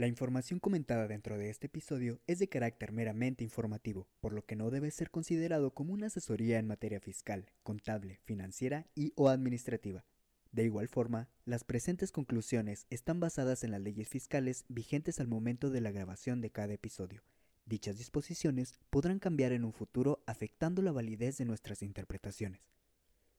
La información comentada dentro de este episodio es de carácter meramente informativo, por lo que no debe ser considerado como una asesoría en materia fiscal, contable, financiera y o administrativa. De igual forma, las presentes conclusiones están basadas en las leyes fiscales vigentes al momento de la grabación de cada episodio. Dichas disposiciones podrán cambiar en un futuro afectando la validez de nuestras interpretaciones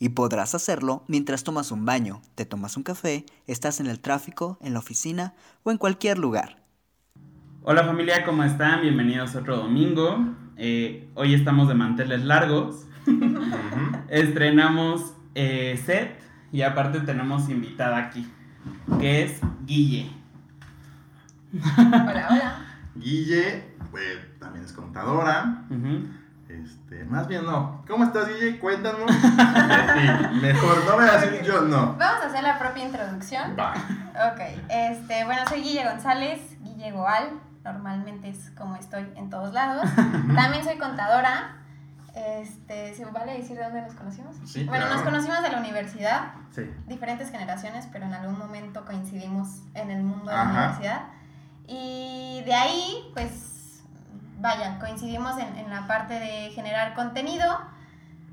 y podrás hacerlo mientras tomas un baño, te tomas un café, estás en el tráfico, en la oficina o en cualquier lugar. Hola familia, ¿cómo están? Bienvenidos a otro domingo. Eh, hoy estamos de manteles largos. Estrenamos eh, set y aparte tenemos invitada aquí, que es Guille. Hola, hola. Guille, pues, también es contadora. Este, más bien no. ¿Cómo estás, Guille? Cuéntanos. Mejor, no me vas a decir yo no. Vamos a hacer la propia introducción. Va. Ok, este, bueno, soy Guille González, Guille Goal. Normalmente es como estoy en todos lados. También soy contadora. Este, ¿se vale decir de dónde nos conocimos? Sí, bueno, claro. nos conocimos de la universidad, Sí. diferentes generaciones, pero en algún momento coincidimos en el mundo de la universidad. Y de ahí, pues, vaya, coincidimos en, en la parte de generar contenido.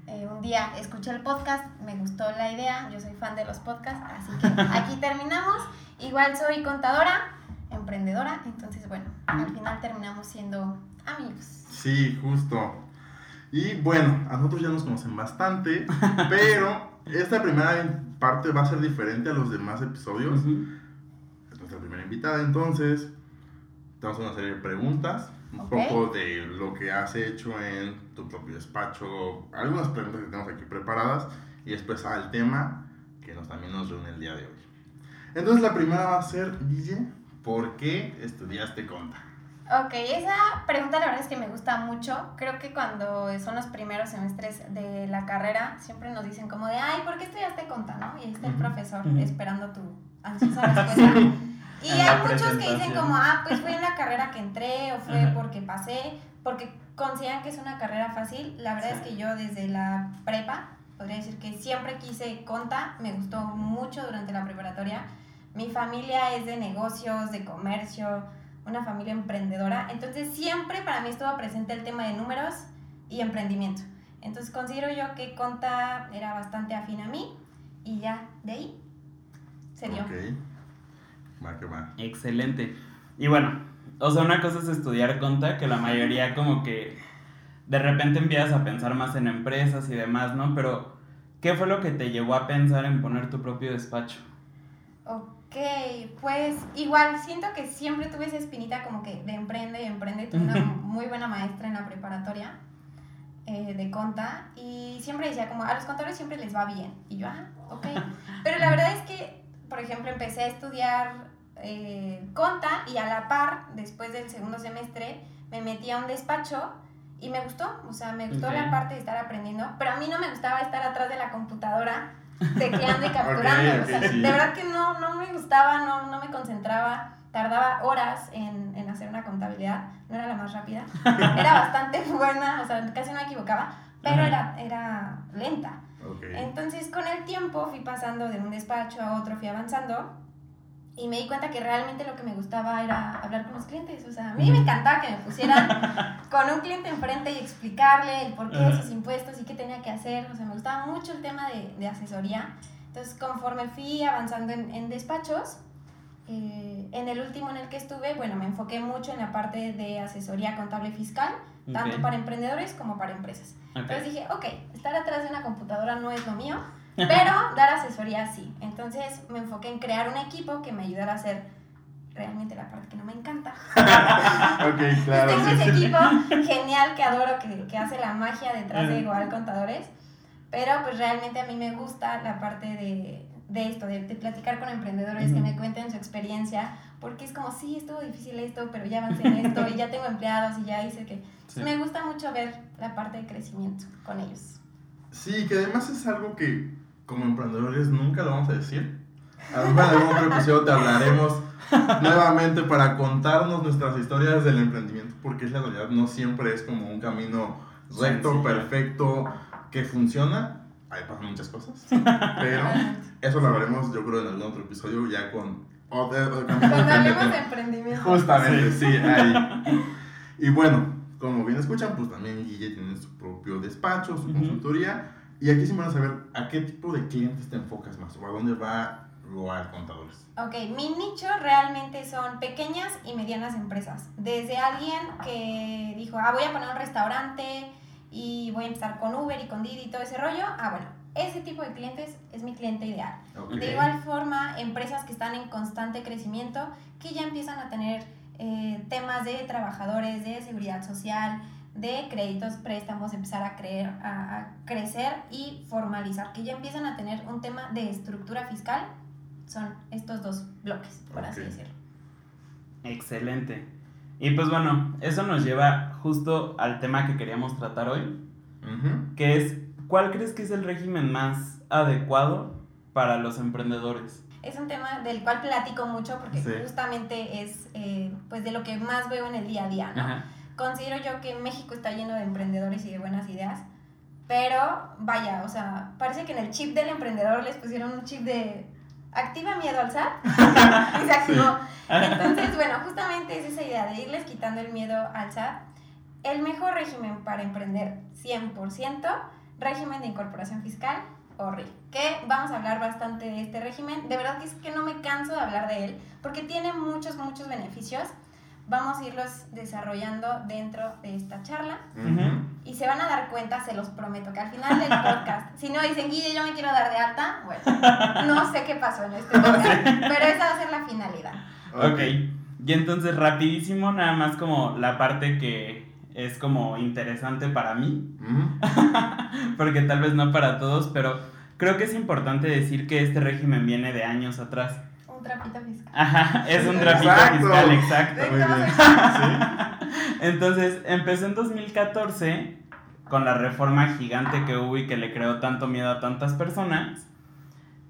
Eh, un día escuché el podcast, me gustó la idea, yo soy fan de los podcasts, así que aquí terminamos. Igual soy contadora, emprendedora, entonces bueno, al final terminamos siendo amigos. Sí, justo. Y bueno, a nosotros ya nos conocen bastante, pero esta primera parte va a ser diferente a los demás episodios. Ujú. Es nuestra primera invitada, entonces te vamos a hacer una serie de preguntas, un Ok. poco de lo que has hecho en tu propio despacho, algunas preguntas que tenemos aquí preparadas y después al tema que nos, también nos reúne el día de hoy. Entonces la primera va a ser, Guille, ¿por qué estudiaste conta? Ok, esa pregunta la verdad es que me gusta mucho. Creo que cuando son los primeros semestres de la carrera, siempre nos dicen como de, ay, ¿por qué estudiaste conta, no? Y ahí está el profesor esperando tu ansiosa respuesta. Y hay muchos que dicen como, ah, pues fue en la carrera que entré o fue Ajá. porque pasé, porque consideran que es una carrera fácil. La verdad es Sí. que yo desde la prepa, podría decir que siempre quise conta, me gustó mucho durante la preparatoria. Mi familia es de negocios, de comercio, una familia emprendedora, entonces siempre para mí estuvo presente el tema de números y emprendimiento. Entonces considero yo que conta era bastante afín a mí y ya de ahí se dio. Ok. Va que va. Excelente. Y bueno, o sea, una cosa es estudiar conta, que la mayoría como que de repente empiezas a pensar más en empresas y demás, ¿no? Pero, ¿qué fue lo que te llevó a pensar en poner tu propio despacho? Ok, pues igual siento que siempre tuve esa espinita como que de emprende y emprende. Tuve una muy buena maestra en la preparatoria eh, de conta y siempre decía como a los contadores siempre les va bien. Y yo, ah, ok. Pero la verdad es que, por ejemplo, empecé a estudiar eh, conta y a la par, después del segundo semestre, me metí a un despacho y me gustó. O sea, me gustó Ok. la parte de estar aprendiendo, pero a mí no me gustaba estar atrás de la computadora tecleando y capturando. Ok, o sea, sí. de verdad que no, no me gustaba, no, no me concentraba. Tardaba horas en, en hacer una contabilidad, no era la más rápida. Era bastante buena, o sea, casi no me equivocaba, pero Ajá. era, era lenta. Ok. Entonces, con el tiempo fui pasando de un despacho a otro, fui avanzando y me di cuenta que realmente lo que me gustaba era hablar con los clientes. O sea, a mí me encantaba que me pusieran con un cliente enfrente y explicarle el porqué de sus impuestos y qué tenía que hacer. O sea, me gustaba mucho el tema de, de asesoría. Entonces, conforme fui avanzando en, en despachos, eh, en el último en el que estuve, bueno, me enfoqué mucho en la parte de asesoría contable fiscal, tanto Ok. para emprendedores como para empresas. Ok. Entonces dije, ok, estar atrás de una computadora no es lo mío, pero dar asesoría sí. Entonces me enfoqué en crear un equipo que me ayudara a hacer realmente la parte que no me encanta. ok, claro. Tengo ese equipo genial que adoro, que, que hace la magia detrás de igual contadores, pero pues realmente a mí me gusta la parte de, de esto, de, de platicar con emprendedores que Ujú. me cuenten su experiencia, porque es como, sí, estuvo difícil esto, pero ya avancé en esto y ya tengo empleados y ya hice que... Sí. Me gusta mucho ver la parte de crecimiento con ellos. Sí, que además es algo que como emprendedores nunca lo vamos a decir. A lo mejor en algún otro episodio te hablaremos nuevamente para contarnos nuestras historias del emprendimiento, porque es la realidad, no siempre es como un camino recto, Sencillo. perfecto, que funciona. Ahí pasan muchas cosas, pero eso lo hablaremos yo creo en algún otro episodio ya con otro, otro camino Cuando hablemos de emprendimiento. Justamente, sí, ahí. Y bueno, como bien escuchan, pues también Guille tiene su propio despacho, su Ujú. consultoría. Y aquí sí van a saber a qué tipo de clientes te enfocas más o a dónde va Roal Contadores. Ok, mi nicho realmente son pequeñas y medianas empresas. Desde alguien que dijo, ah, voy a poner un restaurante y voy a empezar con Uber y con Didi y todo ese rollo. Ah, bueno, ese tipo de clientes es mi cliente ideal. De igual forma, empresas que están en constante crecimiento, que ya empiezan a tener eh, temas de trabajadores, de seguridad social, de créditos, préstamos, empezar a, creer, a, a crecer y formalizar, que ya empiezan a tener un tema de estructura fiscal, son estos dos bloques, por así decirlo. Excelente. Y pues bueno, eso nos lleva justo al tema que queríamos tratar hoy, que es, ¿cuál crees que es el régimen más adecuado para los emprendedores? Es un tema del cual platico mucho porque Sí. justamente es eh, pues de lo que más veo en el día a día, ¿no? Ajá. Considero yo que México está lleno de emprendedores y de buenas ideas, pero vaya, o sea, parece que en el chip del emprendedor les pusieron un chip de activa miedo al SAT y se activó. Entonces, bueno, justamente es esa idea de irles quitando el miedo al SAT. El mejor régimen para emprender 100%, régimen de incorporación fiscal o RIF, que vamos a hablar bastante de este régimen. De verdad que es que no me canso de hablar de él, porque tiene muchos, muchos beneficios. Vamos a irlos desarrollando dentro de esta charla Ujú. y se van a dar cuenta, se los prometo, que al final del podcast, si no dicen, Guille, yo me quiero dar de alta, bueno, no sé qué pasó en este podcast, pero esa va a ser la finalidad. Ok. Y entonces rapidísimo, nada más como la parte que es como interesante para mí, porque tal vez no para todos, pero creo que es importante decir que este régimen viene de años atrás. Un trapito fiscal. Ajá, es un trapito Exacto. fiscal, exacto. Muy bien. Entonces, empezó en 2014 con la reforma gigante que hubo y que le creó tanto miedo a tantas personas.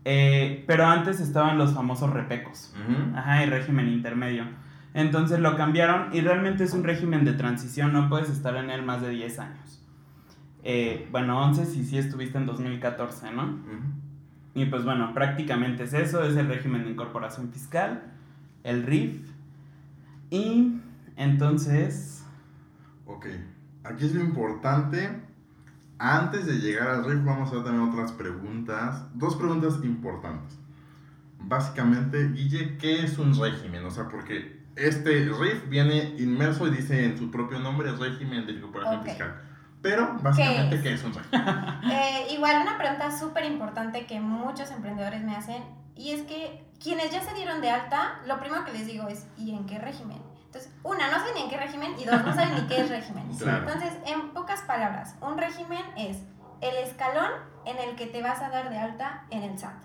Eh, pero antes estaban los famosos repecos. Ujú. Ajá, y régimen intermedio. Entonces lo cambiaron y realmente es un régimen de transición, no puedes estar en él más de 10 años. Eh, bueno, 11 si sí estuviste en 2014, ¿no? Ujú. Y pues bueno, prácticamente es eso, es el régimen de incorporación fiscal, el RIF. Y entonces, Ok, aquí es lo importante. Antes de llegar al RIF vamos a hacer también otras preguntas. Dos preguntas importantes. Básicamente, Guille, ¿qué es un régimen? O sea, porque este RIF viene inmerso y dice en su propio nombre régimen de incorporación Ok. fiscal. Pero, básicamente, es? ¿qué es un régimen? Eh, igual una pregunta súper importante que muchos emprendedores me hacen y es que quienes ya se dieron de alta, lo primero que les digo es ¿y en qué régimen? Entonces, una, no saben ni en qué régimen y dos, no saben ni qué es régimen. Claro. Entonces, en pocas palabras, un régimen es el escalón en el que te vas a dar de alta en el SAT.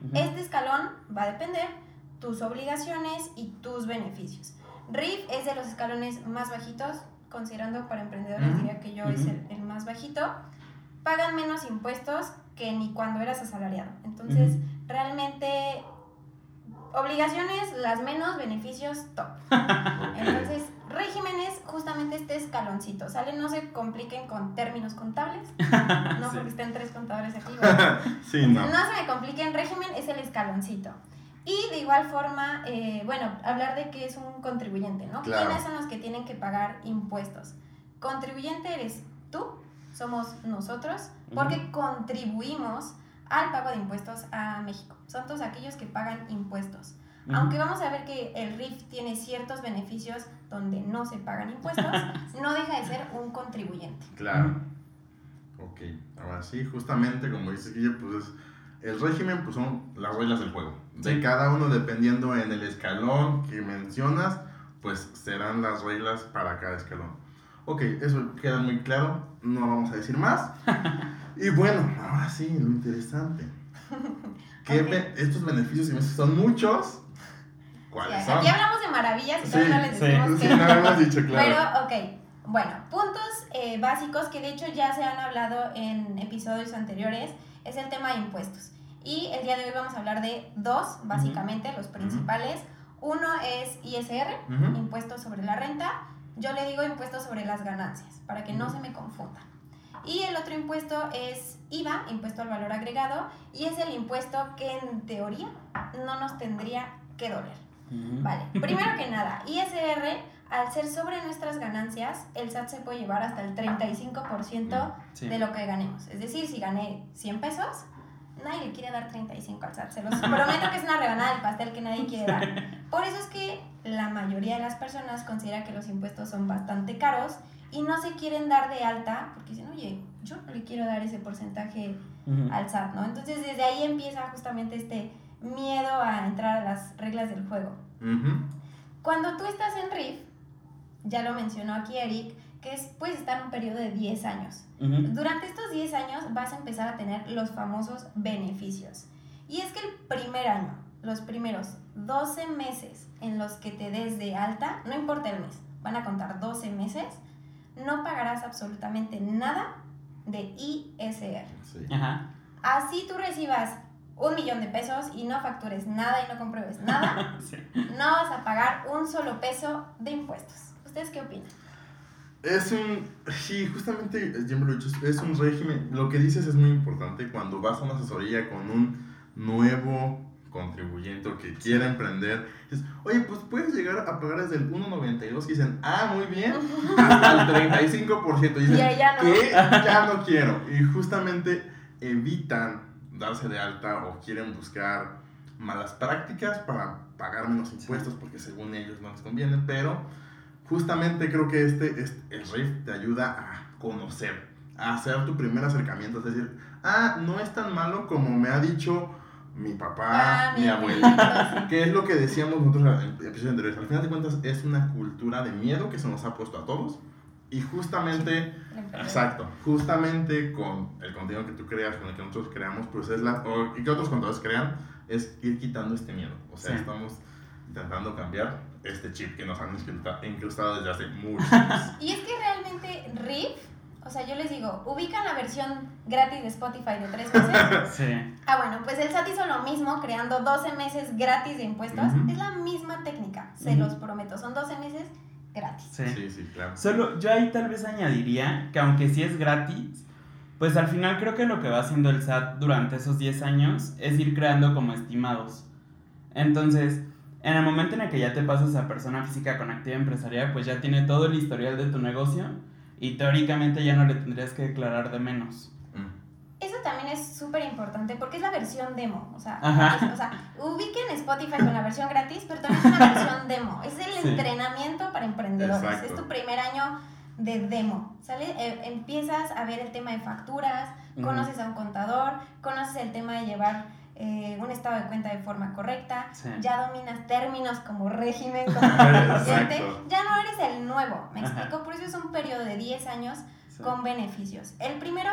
ujú, Este escalón va a depender tus obligaciones y tus beneficios. RIF es de los escalones más bajitos, considerando para emprendedores, diría que yo es el, el más bajito. Pagan menos impuestos que ni cuando eras asalariado. Entonces, realmente, obligaciones las menos, beneficios top. Entonces, régimen es justamente este escaloncito, ¿sale? No se compliquen con términos contables, no Sí. porque estén tres contadores aquí. no. No se me compliquen, régimen es el escaloncito. Y de igual forma, eh, bueno, hablar de qué es un contribuyente, ¿no? Claro. ¿Quiénes son los que tienen que pagar impuestos? Contribuyente eres tú, somos nosotros, porque contribuimos al pago de impuestos a México. Son todos aquellos que pagan impuestos. ujú. Aunque vamos a ver que el RIF tiene ciertos beneficios donde no se pagan impuestos, no deja de ser un contribuyente. Claro. Ok, ahora sí, justamente como dice Guille, pues es- el régimen pues son las reglas del juego. De Sí. cada uno dependiendo en el escalón que mencionas, pues serán las reglas para cada escalón. Ok, eso queda muy claro, no vamos a decir más. Y bueno, ahora sí, lo interesante. ¿Qué Ok. be- estos beneficios y son muchos, cuáles Sí, son. aquí hablamos de maravillas y Sí, todavía no les sí, decimos no hemos dicho, claro. Pero, ok. Bueno, puntos eh, básicos que de hecho ya se han hablado en episodios anteriores es el tema de impuestos. Y el día de hoy vamos a hablar de dos, básicamente, los principales. Uno es ISR, Ujú. impuesto sobre la renta. Yo le digo impuesto sobre las ganancias, para que no se me confundan. Y el otro impuesto es IVA, impuesto al valor agregado, y es el impuesto que en teoría no nos tendría que doler. Vale, primero que nada, ISR, al ser sobre nuestras ganancias, el SAT se puede llevar hasta el 35% Sí. de lo que ganemos. Es decir, si gané 100 pesos, nadie le quiere dar 35 al SAT. Se los prometo que es una rebanada del pastel que nadie quiere dar. Por eso es que la mayoría de las personas considera que los impuestos son bastante caros y no se quieren dar de alta porque dicen, oye, yo no le quiero dar ese porcentaje al SAT, ¿no? Entonces desde ahí empieza justamente este miedo a entrar a las reglas del juego. Cuando tú estás en RIF, ya lo mencionó aquí Eric, que es, puedes estar en un periodo de 10 años. Durante estos 10 años vas a empezar a tener los famosos beneficios. Y es que el primer año, los primeros 12 meses en los que te des de alta, no importa el mes, van a contar 12 meses, no pagarás absolutamente nada de ISR. Sí. Ajá. Así tú recibas un millón de pesos y no factures nada y no compruebes nada, Sí. no vas a pagar un solo peso de impuestos. ¿Ustedes qué opinan? Es un. Sí, justamente, me lo he dicho, es un régimen. Lo que dices es muy importante cuando vas a una asesoría con un nuevo contribuyente o que quiera emprender. Dices, oye, pues puedes llegar a pagar desde el 1.92 y dicen, ah, muy bien, hasta el 35%. Y dicen, Y no. ¿qué? Ya no quiero. Y justamente evitan darse de alta o quieren buscar malas prácticas para pagar menos impuestos porque según ellos no les conviene, pero justamente creo que este, este el RIF te ayuda a conocer, a hacer tu primer acercamiento, es decir, ah, no es tan malo como me ha dicho mi papá, Ah, mi mi abuelita, que es lo que decíamos nosotros en episodios anteriores. Al final de cuentas es una cultura de miedo que se nos ha puesto a todos y justamente Exacto, justamente con el contenido que tú creas, con el que nosotros creamos, pues es la, o, y que otros contadores crean, es ir quitando este miedo. O sea, Sí. estamos intentando cambiar este chip que nos han incrusta- incrustado desde hace muchos años. Y es que realmente RIF, o sea, yo les digo, ubican la versión gratis de Spotify de tres meses. Sí. Ah, bueno, pues el SAT hizo lo mismo, creando 12 meses gratis de impuestos. Es la misma técnica, se los prometo. Son 12 meses gratis. Sí. Sí, sí, claro. Solo yo ahí tal vez añadiría que aunque sí es gratis, pues al final creo que lo que va haciendo el SAT durante esos 10 años es ir creando como estimados. Entonces, en el momento en el que ya te pasas a persona física con actividad empresarial, pues ya tiene todo el historial de tu negocio y teóricamente ya no le tendrías que declarar de menos. Mm. También es súper importante porque es la versión demo. O sea, es- o sea, ubiquen Spotify con la versión gratis, pero también es una versión demo. Es el Sí. entrenamiento para emprendedores. Exacto. Es tu primer año de demo. ¿Sale? Eh, empiezas a ver el tema de facturas, Ujú. conoces a un contador, conoces el tema de llevar eh, un estado de cuenta de forma correcta, Sí. ya dominas términos como régimen, como ya no eres el nuevo, ¿me Ajá. explico? Por eso es un periodo de 10 años Sí. con beneficios. El primero,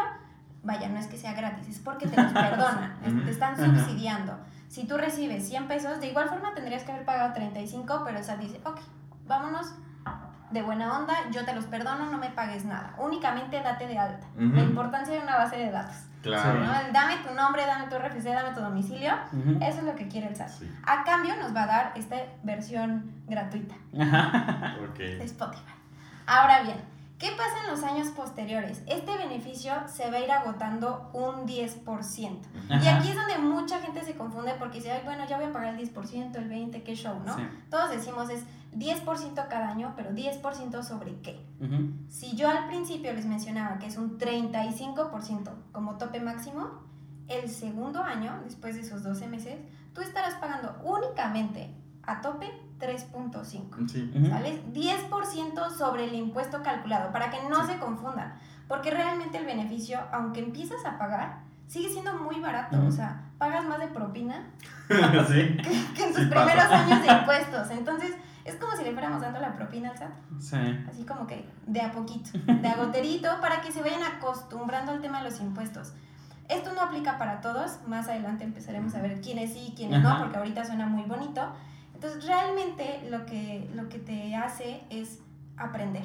vaya, no es que sea gratis, es porque te los perdonan, es- te están subsidiando. Si tú recibes 100 pesos, de igual forma tendrías que haber pagado 35, pero el SAT dice, ok, vámonos de buena onda, yo te los perdono, no me pagues nada, únicamente date de alta. Ujú. La importancia de una base de datos. Claro. ¿no? El dame tu nombre, dame tu RFC, dame tu domicilio, Ujú. eso es lo que quiere el SAT. Sí. A cambio nos va a dar esta versión gratuita Ok. de Spotify. Ahora bien, ¿qué pasa en los años posteriores? Este beneficio se va a ir agotando un 10%. Y aquí es donde mucha gente se confunde porque dice, "Ay, bueno, ya voy a pagar el 10%, el 20%, qué show, ¿no? Sí. Todos decimos es 10% cada año, pero 10% sobre qué? Si yo al principio les mencionaba que es un 35% como tope máximo, el segundo año, después de esos 12 meses, tú estarás pagando únicamente a tope 3.5. Sí. ¿Sale? 10% sobre el impuesto calculado, para que no Sí. se confundan. Porque realmente el beneficio, aunque empiezas a pagar, sigue siendo muy barato. Ujú. O sea, pagas más de propina sí. que, que en tus Sí pasa. primeros años de impuestos. Entonces, es como si le fuéramos dando la propina al SAT. Sí. Así como que de a poquito, de a goterito, para que se vayan acostumbrando al tema de los impuestos. Esto no aplica para todos, más adelante empezaremos a ver quiénes sí y quiénes no, porque ahorita suena muy bonito. Entonces, realmente lo que, lo que te hace es aprender.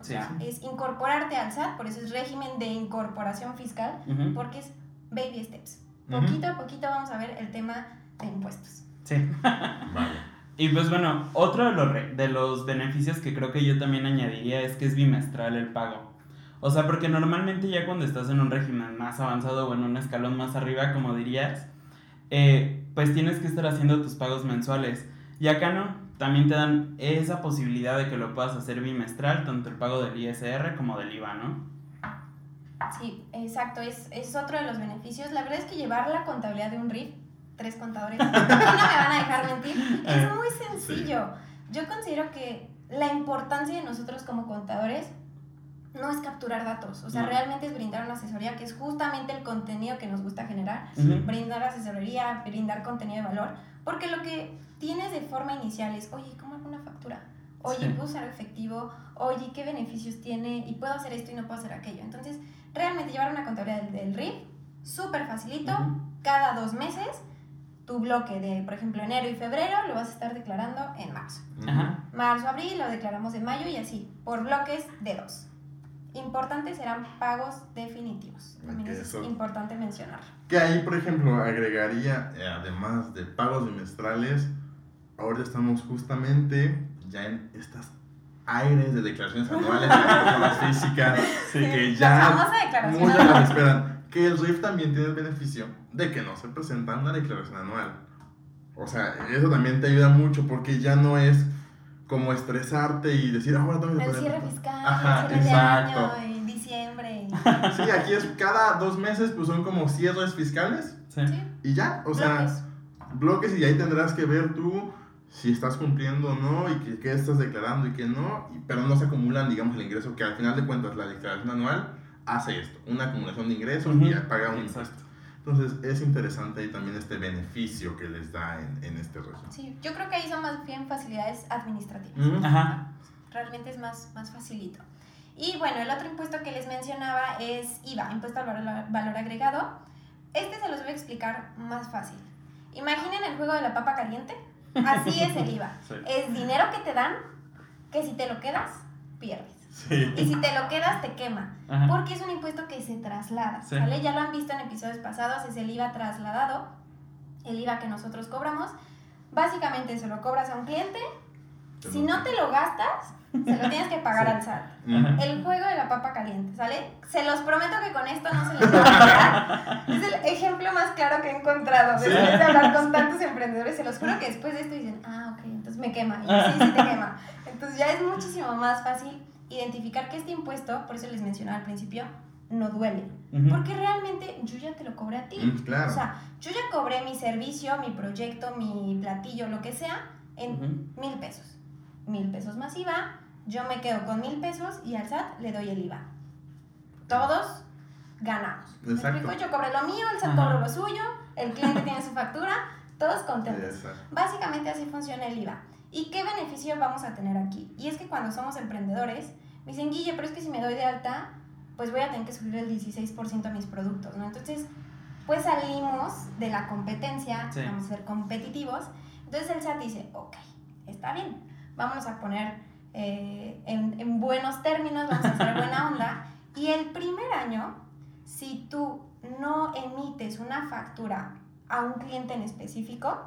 O Sí, sea, es incorporarte al SAT, por eso es régimen de incorporación fiscal, Ujú. porque es baby steps. Ujú. Poquito a poquito vamos a ver el tema de impuestos. Sí. Vale. Y pues bueno, otro de los, re- de los beneficios que creo que yo también añadiría es que es bimestral el pago. O sea, porque normalmente ya cuando estás en un régimen más avanzado o en un escalón más arriba, como dirías, eh, pues tienes que estar haciendo tus pagos mensuales. Y acá no, también te dan esa posibilidad de que lo puedas hacer bimestral, tanto el pago del ISR como del IVA, ¿no? Sí, exacto, es, es otro de los beneficios. La verdad es que llevar la contabilidad de un RIF, tres contadores, no me van a dejar mentir, es muy sencillo. Yo considero que la importancia de nosotros como contadores no es capturar datos, o sea, No. realmente es brindar una asesoría que es justamente el contenido que nos gusta generar, brindar asesoría, brindar contenido de valor, porque lo que tienes de forma inicial es, oye, ¿cómo hago una factura? Oye, Sí. ¿puedo usar efectivo? Oye, ¿qué beneficios tiene? Y puedo hacer esto y no puedo hacer aquello. Entonces, realmente llevar una contabilidad del, del RIF, súper facilito, cada dos meses, tu bloque de, por ejemplo, enero y febrero lo vas a estar declarando en marzo. Marzo, abril lo declaramos en mayo y así, por bloques de dos. Importantes serán pagos definitivos. También Ok, es eso- importante mencionar. Que ahí, por ejemplo, agregaría, eh, además de pagos bimestrales, ahora estamos justamente ya en estas aires de declaraciones anuales de personas físicas, que La ya muchas las esperan. Que el RIF también tiene el beneficio de que no se presenta una declaración anual. O sea, eso también te ayuda mucho porque ya no es como estresarte y decir, "Ah, ahora tengo que El poner- cierre fiscal, Ajá, el cierre de exacto. año, en diciembre. Sí, aquí es cada dos meses, pues son como cierres fiscales Sí. Y ya, o sea, bloques. bloques y ahí tendrás que ver tú si estás cumpliendo o no y que- qué estás declarando y qué no, y- pero no se acumulan, digamos, el ingreso, que al final de cuentas la declaración anual hace esto, una acumulación de ingresos Ujú. y ya paga un Exacto. impuesto. Entonces es interesante ahí también este beneficio que les da en, en este régimen. Sí, yo creo que ahí son más bien facilidades administrativas. Ujú. Ajá. Realmente es más, más facilito. Y bueno, el otro impuesto que les mencionaba es IVA, impuesto al valor, valor agregado. Este se los voy a explicar más fácil. Imaginen el juego de la papa caliente. Así es el IVA. Sí. Es dinero que te dan, que si te lo quedas, pierdes. Sí. Y si te lo quedas, te quema. Ajá. Porque es un impuesto que se traslada, Sí. ¿vale? Ya lo han visto en episodios pasados, es el IVA trasladado, el IVA que nosotros cobramos. Básicamente se lo cobras a un cliente, si no te lo gastas, se lo tienes que pagar Sí. al SAT. Ujú. El juego de la papa caliente, ¿sale? Se los prometo que con esto no se les va a olvidar. Es el ejemplo más claro que he encontrado. Sí. Después de hablar con tantos emprendedores, se los juro que después de esto dicen, ah, ok, entonces me quema. Y yo, sí, sí te quema. Entonces ya es muchísimo más fácil identificar que este impuesto, por eso les mencionaba al principio, no duele. Ujú. Porque realmente yo ya te lo cobré a ti. Mm, claro. O sea, yo ya cobré mi servicio, mi proyecto, mi platillo, lo que sea, en Ujú. mil pesos. Mil pesos más IVA, yo me quedo con mil pesos y al SAT le doy el IVA. Todos ganamos. ¿Me Exacto. Yo cobré lo mío, el SAT Ajá. cobró lo suyo, el cliente tiene su factura, todos contentos. Exacto. Básicamente así funciona el IVA. ¿Y qué beneficio vamos a tener aquí? Y es que cuando somos emprendedores, me dicen, Guille, pero es que si me doy de alta, pues voy a tener que subir el 16% a mis productos, ¿no? Entonces, pues salimos de la competencia, Sí. vamos a ser competitivos. Entonces el SAT dice, ok, está bien, vámonos a poner eh, en, en buenos términos, vamos a hacer buena onda. Y el primer año, si tú no emites una factura a un cliente en específico,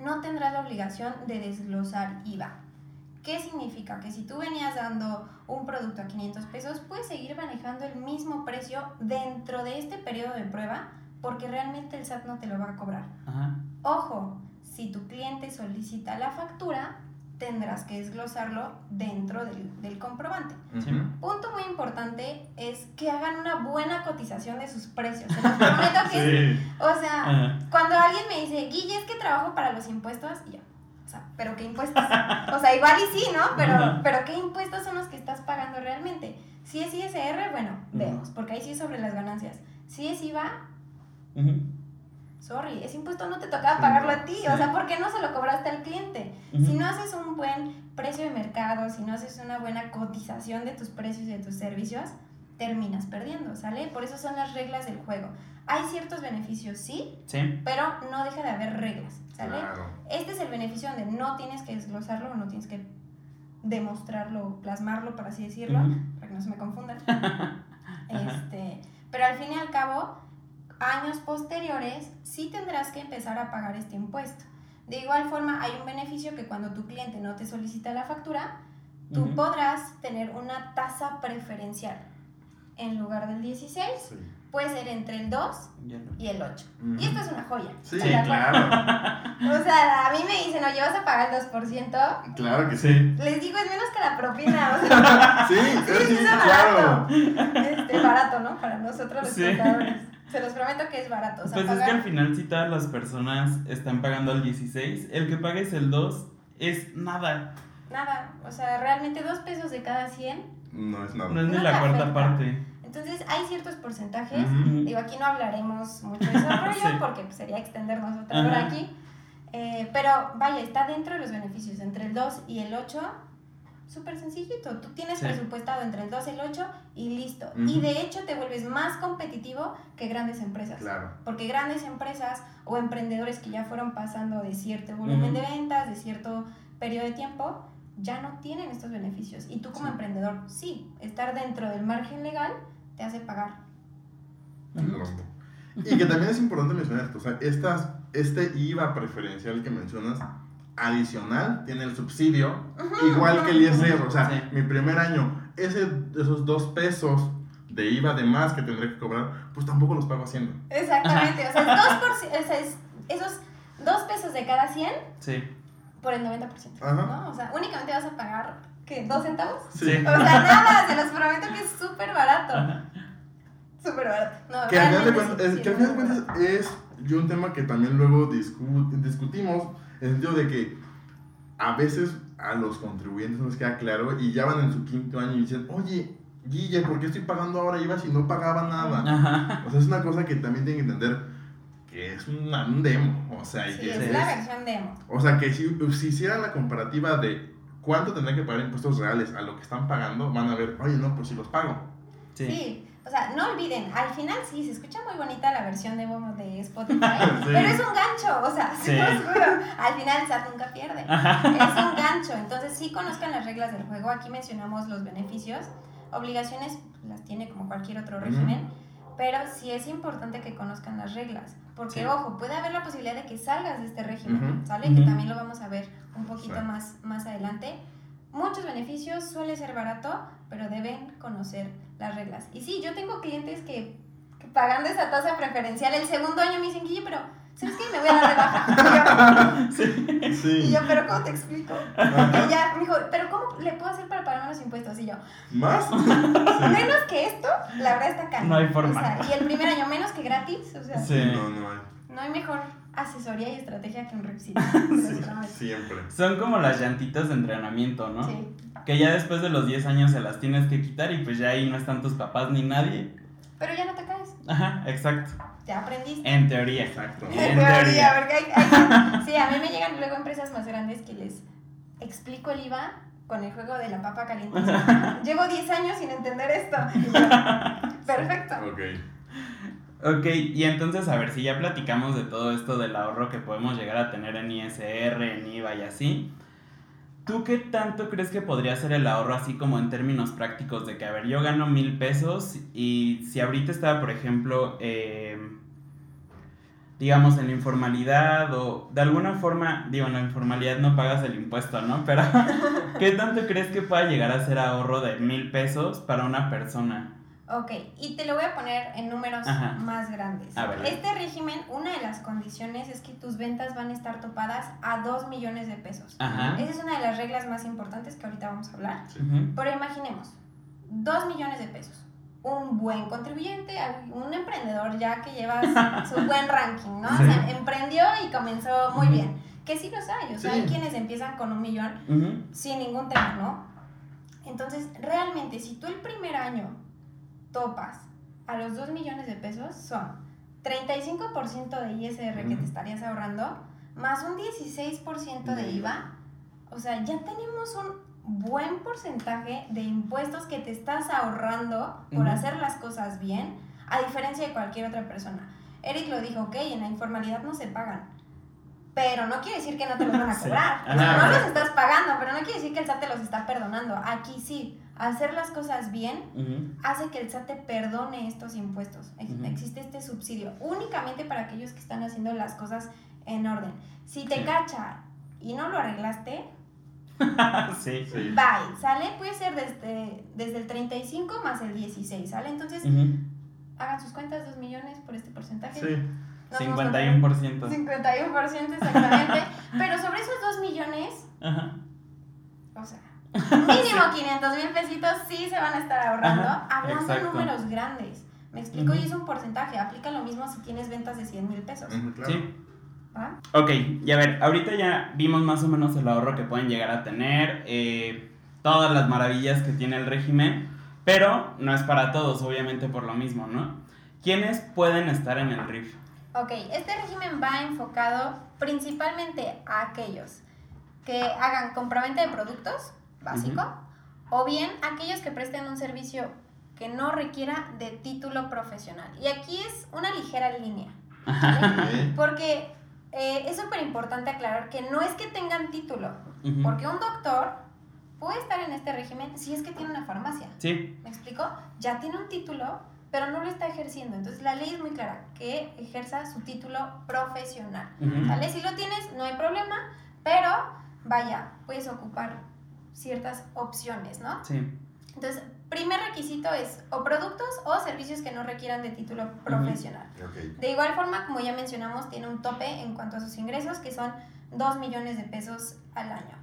no tendrás la obligación de desglosar IVA. ¿Qué significa? Que si tú venías dando un producto a 500 pesos, puedes seguir manejando el mismo precio dentro de este periodo de prueba porque realmente el SAT no te lo va a cobrar. Ajá. Ojo, si tu cliente solicita la factura, tendrás que desglosarlo dentro del, del comprobante. Sí. Punto muy importante es que hagan una buena cotización de sus precios. Se los prometo que Sí. o sea, Ajá. cuando alguien me dice, Guille, es que trabajo para los impuestos, y yo, o sea, ¿pero qué impuestos? O sea, igual y sí, ¿no? Pero, Ajá. pero ¿qué impuestos son los que estás pagando realmente? Si es ISR, bueno, vemos, porque ahí sí es sobre las ganancias. Si es IVA. Sorry, ese impuesto no te tocaba pagarlo a ti, o sea, ¿por qué no se lo cobraste al cliente? Ujú. Si no haces un buen precio de mercado, si no haces una buena cotización de tus precios y de tus servicios, terminas perdiendo, ¿sale? Por eso son las reglas del juego. Hay ciertos beneficios, sí, Sí. pero no deja de haber reglas, ¿sale? Claro. Este es el beneficio donde no tienes que desglosarlo o no tienes que demostrarlo, plasmarlo, por así decirlo, Ujú. para que no se me confundan. este, pero al fin y al cabo, años posteriores, sí tendrás que empezar a pagar este impuesto. De igual forma, hay un beneficio que cuando tu cliente no te solicita la factura, tú Ujú. podrás tener una tasa preferencial. En lugar del 16, Sí. puede ser entre el 2 Ya lo- y el 8. Ujú. Y esto es una joya. Sí, claro. O sea, a mí me dicen, oye, vas a pagar el 2%. Claro que sí. Les digo, es menos que la propina. O sea, Sí, sí, sí, sí, es claro. barato. Este, barato, ¿no? Para nosotros los Sí. contadores. Se los prometo que es barato. O sea, Pues es que pagar- al final si todas las personas están pagando al 16, el que pagues el 2 es nada. Nada. O sea, realmente dos pesos de cada 100. No es nada. No es ni No la cuarta afecta. parte. Entonces, hay ciertos porcentajes. Ujú. Digo, aquí no hablaremos mucho de ese rollo Sí. porque pues, sería extendernos otra hora Ajá. aquí. Eh, pero vaya, está dentro de los beneficios. Entre el 2 y el 8, súper sencillito. Tú tienes Sí. presupuestado entre el 2 y el 8 y listo. Y de hecho te vuelves más competitivo que grandes empresas. Claro. Porque grandes empresas o emprendedores que ya fueron pasando de cierto volumen de ventas, de cierto periodo de tiempo, ya no tienen estos beneficios. Y tú como Sí. emprendedor, sí, estar dentro del margen legal te hace pagar. Y que también es importante mencionar esto, o sea, estas, este IVA preferencial que mencionas, adicional, tiene el subsidio, igual que el ISR, o sea, Sí. mi primer año, ese, esos dos pesos de IVA de más que tendré que cobrar, pues tampoco los pago haciendo. Exactamente, o sea, es dos por ci- o sea, es esos dos pesos de cada 100 Sí. por el 90%, Ajá. ¿no? O sea, únicamente vas a pagar, ¿qué? ¿Dos centavos? Sí. O sea, nada, se los prometo que es súper barato. Súper barato. No, Que al final de cuentas, sí, es, sí, que al es final de muy cuentas es yo un tema que también luego discu- discutimos, en el sentido de que a veces a los contribuyentes no les queda claro y ya van en su quinto año y dicen, oye, Guille, ¿por qué estoy pagando ahora IVA si no pagaba nada? Ajá. O sea, es una cosa que también tienen que entender que es una- un demo, o sea, y Sí, que es es- la versión demo. o sea, que si, si hicieran la comparativa de cuánto tendrían que pagar impuestos reales a lo que están pagando, van a ver, oye, no, pues si los pago. Sí. Sí. O sea, no olviden, al final sí, se escucha muy bonita la versión demo de Spotify, Sí. pero es un gancho, o sea, Sí. juro, al final el SAT nunca pierde. Es un gancho, entonces sí conozcan las reglas del juego, aquí mencionamos los beneficios, obligaciones las tiene como cualquier otro régimen, pero sí es importante que conozcan las reglas, porque Sí. ojo, puede haber la posibilidad de que salgas de este régimen, Ujú. ¿sale? Que también lo vamos a ver un poquito más, más adelante. Muchos beneficios, suele ser barato, pero deben conocer las reglas. Y sí, yo tengo clientes que, que pagando esa tasa preferencial el segundo año me dicen, Guille, pero ¿sabes qué? Me voy a la rebaja. Sí. Y yo, y Sí. yo, pero ¿cómo te explico? Ajá. Y ya me dijo, pero ¿cómo le puedo hacer para pagar menos impuestos? Y yo, ¿Más? menos que esto, la verdad está caro. No hay forma. O sea, y el primer año menos que gratis, o sea, Sí. No, no hay. no hay mejor asesoría y estrategia que un Repsil. Siempre. Son como las llantitas de entrenamiento, ¿no? Sí. Que ya después de los 10 años se las tienes que quitar y pues ya ahí no están tus papás ni nadie. Pero ya no te caes, Ajá, exacto. ya aprendiste. En teoría. Exacto. En En teoría. teoría, porque hay, hay- sí, a mí me llegan luego empresas más grandes que les explico el IVA con el juego de la papa caliente. Llevo 10 años sin entender esto. Perfecto. Ok. Ok, y entonces a ver, si ya platicamos de todo esto del ahorro que podemos llegar a tener en ISR, en IVA y así, ¿tú qué tanto crees que podría ser el ahorro así como en términos prácticos de que, a ver, yo gano mil pesos y si ahorita estaba, por ejemplo, eh, digamos, en la informalidad o de alguna forma, digo, en la informalidad no pagas el impuesto, ¿no? Pero, ¿qué tanto crees que pueda llegar a ser ahorro de mil pesos para una persona? Ok, y te lo voy a poner en números Ajá. más grandes. A ver. Este régimen, una de las condiciones es que tus ventas van a estar topadas a 2 millones de pesos. Ajá. Esa es una de las reglas más importantes que ahorita vamos a hablar. Pero imaginemos, 2 millones de pesos. Un buen contribuyente, un emprendedor ya que lleva su, su buen ranking, ¿no? O sea, Sí. emprendió y comenzó muy Ujú. bien. Que sí los hay, o sea, Sí. hay quienes empiezan con un millón Ujú. sin ningún tema, ¿no? Entonces, realmente, si tú el primer año topas a los 2 millones de pesos, son 35% de ISR que te Ujú. estarías ahorrando, más un 16% de De IVA. O sea, ya tenemos un buen porcentaje de impuestos que te estás ahorrando por hacer las cosas bien, a diferencia de cualquier otra persona. Eric lo dijo, ok, en la informalidad no se pagan. Pero no quiere decir que no te los van a Sí. cobrar. O sea, Ajá. no los estás pagando, pero no quiere decir que el SAT te los está perdonando. Aquí sí, hacer las cosas bien hace que el SAT te perdone estos impuestos. Existe este subsidio únicamente para aquellos que están haciendo las cosas en orden. Si te Sí. cacha y no lo arreglaste, sí. Sí. bye, ¿sale? Puede ser desde, desde el 35 más el 16, ¿sale? Entonces, hagan sus cuentas, 2 millones por este porcentaje. Sí. A 51%. 51% exactamente. Pero sobre esos 2 millones, Ajá. o sea, mínimo 500 mil pesitos sí se van a estar ahorrando, Ajá, hablando de exacto. números grandes. Me explico, y es un porcentaje. Aplica lo mismo si tienes ventas de 100 mil pesos. Claro. Sí. ¿va? Ok, y a ver, ahorita ya vimos más o menos el ahorro que pueden llegar a tener, eh, todas las maravillas que tiene el régimen, pero no es para todos, obviamente por lo mismo, ¿no? ¿Quiénes pueden estar en el RIF? Ok, este régimen va enfocado principalmente a aquellos que hagan compraventa de productos, básico, o bien aquellos que presten un servicio que no requiera de título profesional. Y aquí es una ligera línea, Ok. porque eh, es súper importante aclarar que no es que tengan título, Ujú. porque un doctor puede estar en este régimen si es que tiene una farmacia. Sí, ¿Me explico? Ya tiene un título, pero no lo está ejerciendo. Entonces la ley es muy clara, que ejerza su título profesional. Ujú. ¿Vale? Si lo tienes, no hay problema, pero vaya, puedes ocupar ciertas opciones, ¿no? sí, Entonces, primer requisito es o productos o servicios que no requieran de título profesional. De igual forma, como ya mencionamos, tiene un tope en cuanto a sus ingresos, que son 2 millones de pesos al año.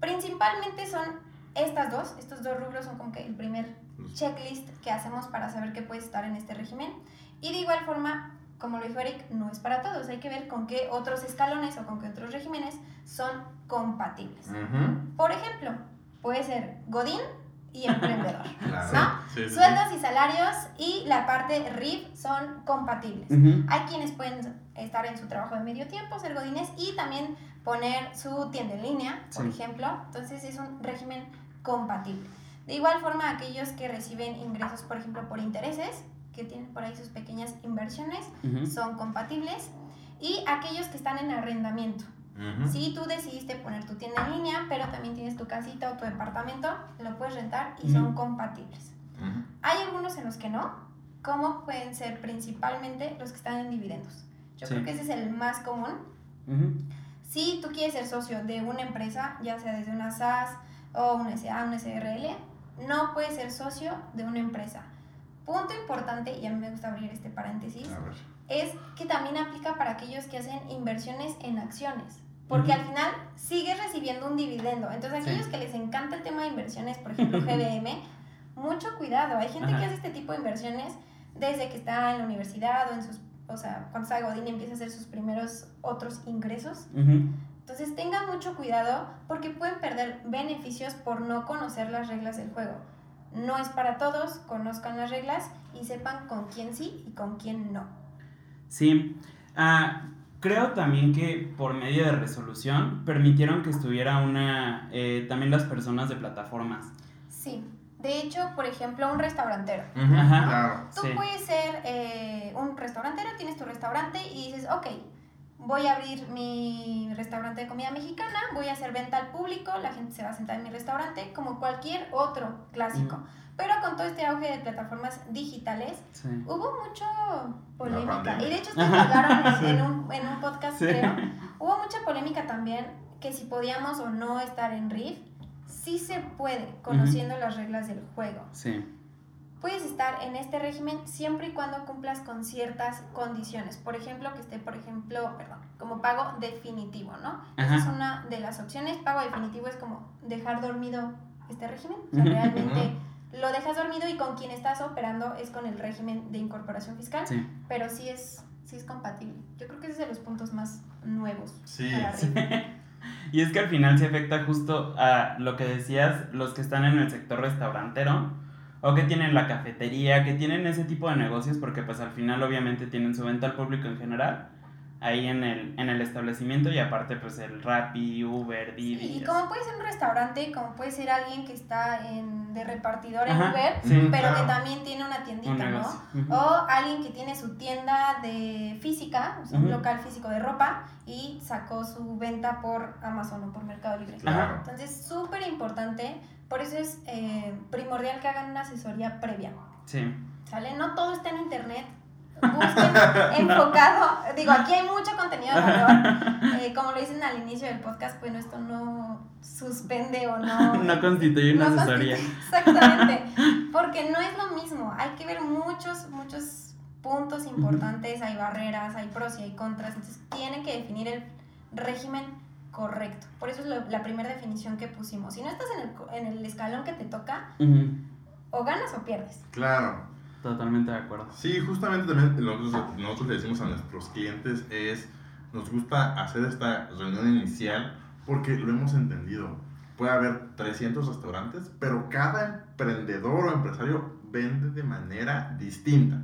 Principalmente son estas dos, estos dos rubros son como que el primer checklist que hacemos para saber que puedes estar en este régimen. Y de igual forma, como lo dijo Eric, no es para todos, hay que ver con qué otros escalones o con qué otros regímenes son compatibles. Ujú. Por ejemplo, puede ser Godín y emprendedor. Claro. ¿No? Sí, sí, sí. Sueldos y salarios y la parte RIF son compatibles. Ujú. Hay quienes pueden estar en su trabajo de medio tiempo, ser godines y también poner su tienda en línea, por Sí. ejemplo. Entonces es un régimen compatible. De igual forma, aquellos que reciben ingresos, por ejemplo, por intereses, que tienen por ahí sus pequeñas inversiones, son compatibles. Y aquellos que están en arrendamiento. Si tú decidiste poner tu tienda en línea, pero también tienes tu casita o tu departamento, lo puedes rentar y son compatibles. Hay algunos en los que no, como pueden ser principalmente los que están en dividendos. Yo Sí. creo que ese es el más común. Si tú quieres ser socio de una empresa, ya sea desde una SAS o una SA, una SRL, no puedes ser socio de una empresa. Punto importante, y a mí me gusta abrir este paréntesis, es que también aplica para aquellos que hacen inversiones en acciones. Porque al final sigues recibiendo un dividendo. Entonces, Sí. aquellos que les encanta el tema de inversiones, por ejemplo, GBM, mucho cuidado. Hay gente Ajá. que hace este tipo de inversiones desde que está en la universidad o en sus. O sea, cuando está Godín empieza a hacer sus primeros otros ingresos. Entonces, tengan mucho cuidado porque pueden perder beneficios por no conocer las reglas del juego. No es para todos, conozcan las reglas y sepan con quién sí y con quién no. Sí, Ah, creo también que por medio de resolución permitieron que estuviera una, eh, también las personas de plataformas. Sí, de hecho, por ejemplo, un restaurantero. Ujú, Ajá. Claro. Tú Sí. puedes ser eh, un restaurantero, tienes tu restaurante y dices, ok, voy a abrir mi restaurante de comida mexicana, voy a hacer venta al público, la gente se va a sentar en mi restaurante como cualquier otro clásico. Ujú. Pero con todo este auge de plataformas digitales, Sí. hubo mucho polémica. Y de hecho, ustedes hablaron en, Sí. en un, en un podcast, Sí. creo. Hubo mucha polémica también que si podíamos o no estar en RIF. Sí se puede, conociendo las reglas del juego. Sí. Puedes estar en este régimen siempre y cuando cumplas con ciertas condiciones. Por ejemplo, que esté, por ejemplo, perdón, como pago definitivo, ¿no? Esa es una de las opciones. Pago definitivo es como dejar dormido este régimen. O sea, realmente lo dejas dormido y con quien estás operando es con el régimen de incorporación fiscal, Sí. pero sí es, sí es compatible. Yo creo que ese es de los puntos más nuevos. Sí. para Sí. Y es que al final se afecta justo a lo que decías, los que están en el sector restaurantero o que tienen la cafetería, que tienen ese tipo de negocios porque pues al final obviamente tienen su venta al público en general, ahí en el, en el establecimiento y aparte pues el Rappi, Uber, Didi. Sí, y como puede ser un restaurante, como puede ser alguien que está en, de repartidor en Ajá, Uber, sí. pero Claro. que también tiene una Un tiendita, ¿no? negocio. Ujú. O alguien que tiene su tienda de física, o sea, un Ujú. local físico de ropa, y sacó su venta por Amazon o por Mercado Libre. Claro. Entonces, súper importante, por eso es eh, primordial que hagan una asesoría previa. Sí. ¿Sale? No todo está en internet. Busquen enfocado. Digo, aquí hay mucho contenido de valor. Eh, como lo dicen al inicio del podcast, bueno, esto no suspende o no. no constituye una no asesoría. constituye- Exactamente. Porque no es lo mismo. Hay que ver muchos, muchos puntos importantes. Hay barreras, hay pros y hay contras. Entonces, tienen que definir el régimen correcto. Por eso es lo- la primera definición que pusimos. Si no estás en el, co- en el escalón que te toca, o ganas o pierdes. Claro. Totalmente de acuerdo. Sí, justamente también nosotros, nosotros le decimos a nuestros clientes es, nos gusta hacer esta reunión inicial porque lo hemos entendido. Puede haber 300 restaurantes, pero cada emprendedor o empresario vende de manera distinta.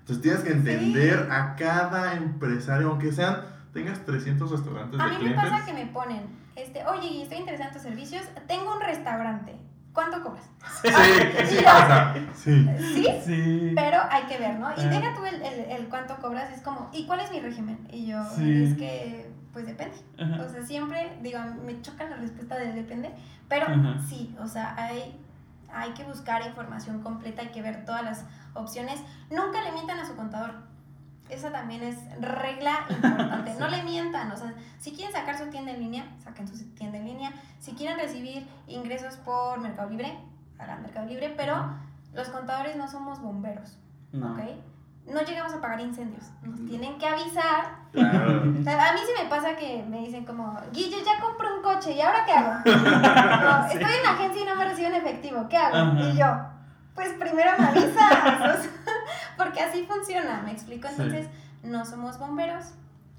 Entonces tienes que entender a cada empresario, aunque sean, tengas 300 restaurantes A de mí me pasa que me ponen, este, oye, y estoy interesada en tus servicios, tengo un restaurante, ¿cuánto cobras? Sí, sí pasa. Sí. Sí, Sí. pero hay que ver, ¿no? Y Ah. deja tú el, el- el cuánto cobras, es como, ¿y cuál es mi régimen? Y yo, Sí. es que, pues depende. Ajá. O sea, siempre, digo, me choca la respuesta de depende, pero Ajá. sí, o sea, hay, hay que buscar información completa, hay que ver todas las opciones. Nunca le mientan a su contador. Esa también es regla importante. No le mientan, o sea, si quieren sacar su tienda en línea, saquen su tienda en línea. Si quieren recibir ingresos por Mercado Libre, hagan Mercado Libre, pero los contadores no somos bomberos, No. ¿ok? No llegamos a pagar incendios, nos tienen que avisar Claro. o sea, A mí sí me pasa que me dicen como, Guille, ya compré un coche, ¿y ahora qué hago? No, Sí. Estoy en la agencia y no me reciben efectivo, ¿qué hago? Ajá. Y yo, pues primero me avisas, o sea, porque así funciona, ¿me explico? Sí. Entonces, no somos bomberos,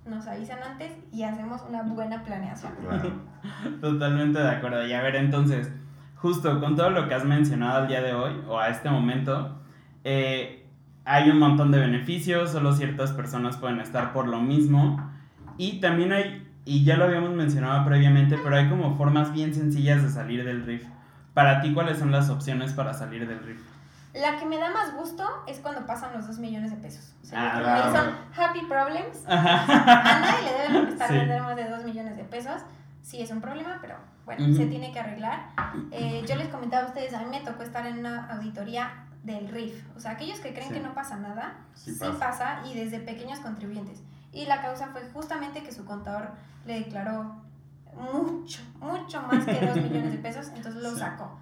nos avisan antes y hacemos una buena planeación. Totalmente de acuerdo. Y a ver, entonces, justo con todo lo que has mencionado al día de hoy, o a este momento, eh, hay un montón de beneficios, solo ciertas personas pueden estar por lo mismo. Y también hay, y ya lo habíamos mencionado previamente, pero hay como formas bien sencillas de salir del riff. Para ti, ¿cuáles son las opciones para salir del riff? La que me da más gusto es cuando pasan los 2 millones de pesos. O sea, Ah, claro. dicen happy problems. A nadie le debe molestar Sí. vender más de 2 millones de pesos. Sí es un problema, pero bueno, Ujú. se tiene que arreglar. Eh, yo les comentaba a ustedes, a mí me tocó estar en una auditoría del RIF. O sea, aquellos que creen Sí. que no pasa nada, Sí sí, pasa. pasa. y desde pequeños contribuyentes. Y la causa fue justamente que su contador le declaró mucho, mucho más que 2 millones de pesos, entonces lo sacó.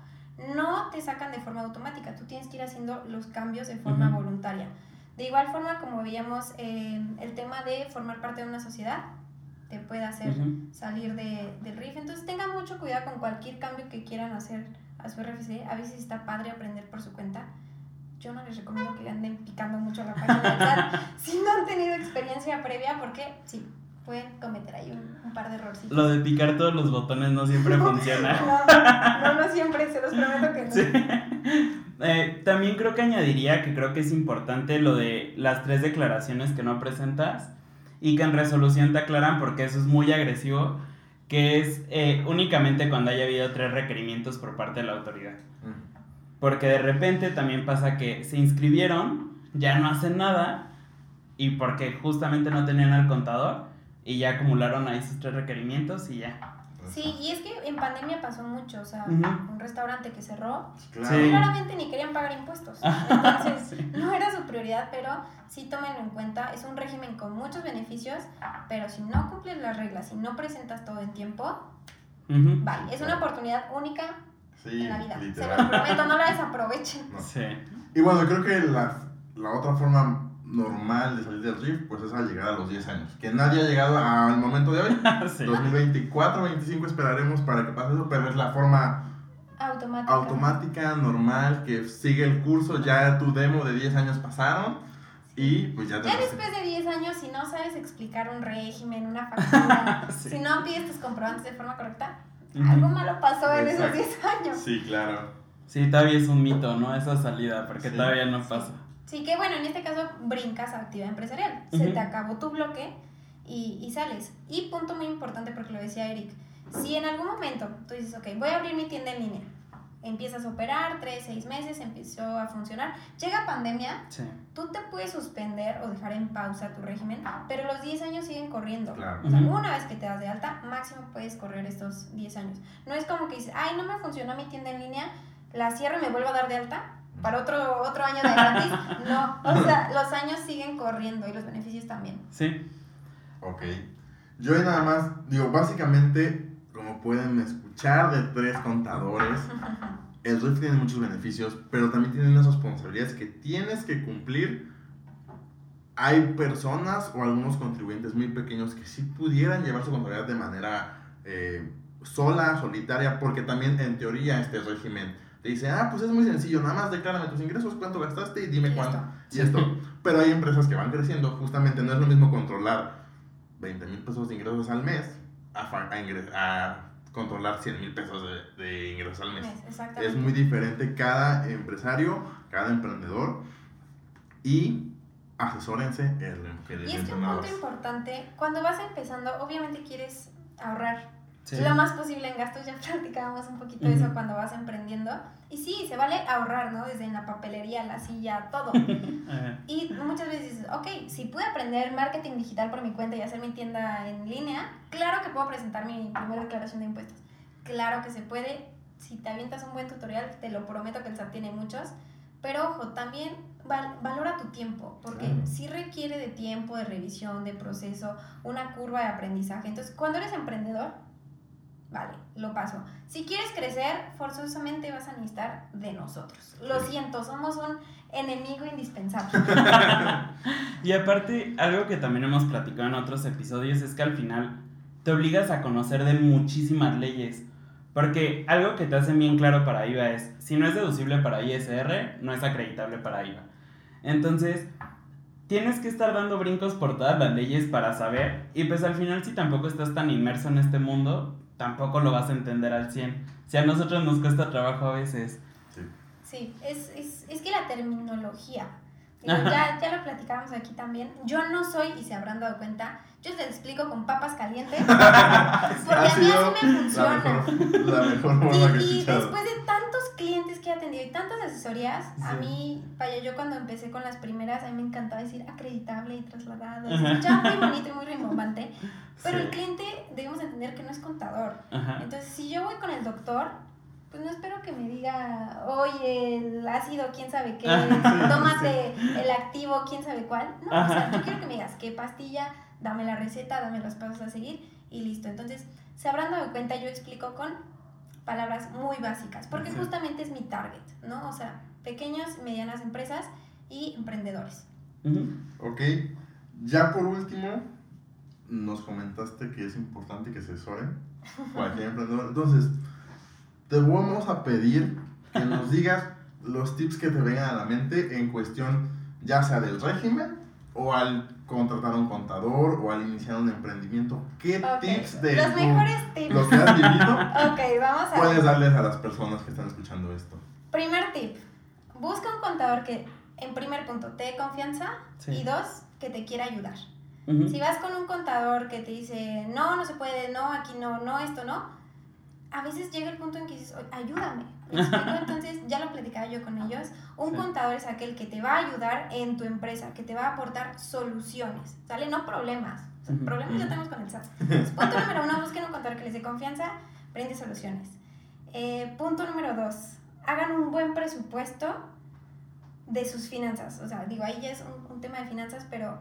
No te sacan de forma automática, tú tienes que ir haciendo los cambios de forma voluntaria. De igual forma, como veíamos, eh, el tema de formar parte de una sociedad te puede hacer salir de, del RIF. Entonces tengan mucho cuidado con cualquier cambio que quieran hacer a su RFC. A veces está padre aprender por su cuenta. Yo no les recomiendo que anden picando mucho la página del SAT si no han tenido experiencia previa porque sí, pueden cometer ahí un, un par de errorcitos. Lo de picar todos los botones no siempre funciona. No, no, no siempre, se los prometo que no. Sí. Eh, también creo que añadiría que creo que es importante lo de las tres declaraciones que no presentas y que en resolución te aclaran porque eso es muy agresivo, que es eh, únicamente cuando haya habido tres requerimientos por parte de la autoridad. Mm. Porque de repente también pasa que se inscribieron, ya no hacen nada y porque justamente no tenían al contador y ya acumularon ahí sus tres requerimientos y ya. Sí, y es que en pandemia pasó mucho, o sea, Ujú. un restaurante que cerró, Claro. Sí. claramente ni querían pagar impuestos. Entonces, Sí. no era su prioridad, pero sí tómenlo en cuenta. Es un régimen con muchos beneficios, pero si no cumples las reglas, si no presentas todo en tiempo, Ujú. vale. Es una oportunidad única Sí, en la vida. Se literal. los prometo, no la desaprovechen. No. Sí. Y bueno, creo que la, la otra forma normal de salir del RIF, pues es al llegar a los 10 años. Que nadie ha llegado al momento de hoy. Sí. 2024, 25 esperaremos para que pase eso, pero es la forma Automática. automática, normal, que sigue el curso, ya tu demo de 10 años pasaron y pues ya te Ya a- después de 10 años, si no sabes explicar un régimen, una factura, Sí. si no pides tus comprobantes de forma correcta, algo malo pasó en esos Exacto. 10 años. Sí, claro. Sí, todavía es un mito, ¿no? Esa salida, porque Sí. todavía no pasa. Sí, que bueno, en este caso brincas a actividad empresarial. Se Ujú. te acabó tu bloque y, y sales. Y punto muy importante porque lo decía Eric, si en algún momento tú dices, ok, voy a abrir mi tienda en línea, empiezas a operar, tres, seis meses, empezó a funcionar, llega pandemia, Sí. tú te puedes suspender o dejar en pausa tu régimen, pero los 10 años siguen corriendo. Claro. O sea, Ujú. una vez que te das de alta, máximo puedes correr estos 10 años. No es como que dices, ay, no me funcionó mi tienda en línea, la cierro y me vuelvo a dar de alta para otro, otro año de gratis. No, o sea, los años siguen corriendo y los beneficios también. Sí. Ok. Yo ahí nada más, digo, básicamente, como pueden escuchar de tres contadores, el RIF tiene muchos beneficios, pero también tiene unas responsabilidades que tienes que cumplir. Hay personas o algunos contribuyentes muy pequeños que sí pudieran llevar su contabilidad de manera eh, sola, solitaria, porque también en teoría este régimen te dice, ah, pues es muy sencillo, nada más declárame tus ingresos, cuánto gastaste y dime cuánto. Y esto. Pero hay empresas que van creciendo, justamente no es lo mismo controlar 20 mil pesos de ingresos al mes a, a a controlar 100 mil pesos de, de ingresos al mes. Exactamente. Es muy diferente cada empresario, cada emprendedor y asesórense el que les Y es que un punto importante, cuando vas empezando, obviamente quieres ahorrar Sí. lo más posible en gastos, ya platicábamos un poquito de eso Ujú. cuando vas emprendiendo. Y sí, se vale ahorrar, ¿no? Desde la papelería, la silla, todo. Ajá. Y muchas veces dices, ok, si pude aprender marketing digital por mi cuenta y hacer mi tienda en línea, claro que puedo presentar mi primera declaración de impuestos. Claro que se puede. Si te avientas un buen tutorial, te lo prometo que el SAT tiene muchos. Pero ojo, también val- valora tu tiempo, porque Claro. sí requiere de tiempo, de revisión, de proceso, una curva de aprendizaje. Entonces, cuando eres emprendedor, vale, lo paso. Si quieres crecer, forzosamente vas a necesitar de nosotros. Lo siento, somos un enemigo indispensable. Y aparte, algo que también hemos platicado en otros episodios es que al final te obligas a conocer de muchísimas leyes. Porque algo que te hace bien claro para IVA es, si no es deducible para ISR, no es acreditable para IVA. Entonces, tienes que estar dando brincos por todas las leyes para saber. Y pues al final, si tampoco estás tan inmerso en este mundo, tampoco lo vas a entender al 100. Si a nosotros nos cuesta trabajo a veces. Sí. Sí, es, es, es que la terminología, ya, ya lo platicábamos aquí también, yo no soy, y se habrán dado cuenta, yo les explico con papas calientes, porque a mí así me la funciona. mejor, la mejor forma que he Y, y escuchado. después de que he atendido y tantas asesorías, a Sí. mí, vaya, yo cuando empecé con las primeras, a mí me encantaba decir acreditable y trasladado, Ajá. escuchaba muy bonito y muy rimbombante, pero Sí. el cliente debemos entender que no es contador, Ajá. entonces, si yo voy con el doctor, pues no espero que me diga, oye, el ácido, quién sabe qué, Ajá. tómate el activo, quién sabe cuál. No, o sea, Ajá. yo quiero que me digas qué pastilla, dame la receta, dame los pasos a seguir y listo. Entonces, se habrán dado cuenta, yo explico con palabras muy básicas, porque Sí. justamente es mi target, ¿no? O sea, pequeñas, medianas empresas y emprendedores. Ok, ya por último, nos comentaste que es importante que se asesoren cualquier emprendedor. Entonces, te vamos a pedir que nos digas los tips que te vengan a la mente en cuestión ya sea del régimen o al contratar a un contador o al iniciar un emprendimiento. ¿Qué tips de Los mejores tips. lo que has vivido Ok, vamos a puedes darles a las personas que están escuchando esto? Primer tip, busca un contador que, en primer punto, te dé confianza Sí. y dos, que te quiera ayudar. Si vas con un contador que te dice, no, no se puede, no, aquí no, no, esto no, a veces llega el punto en que dices, "Oye, ayúdame. ¿Me explico? Entonces, ya lo platicaba yo con ellos. Un Sí. contador es aquel que te va a ayudar en tu empresa, que te va a aportar soluciones, ¿sale? No problemas. O sea. Problemas ya tenemos con el SAT. Entonces, punto número uno, busquen un contador que les dé confianza, brinde soluciones. Eh, punto número dos, hagan un buen presupuesto de sus finanzas. O sea, digo, ahí ya es un, un tema de finanzas, pero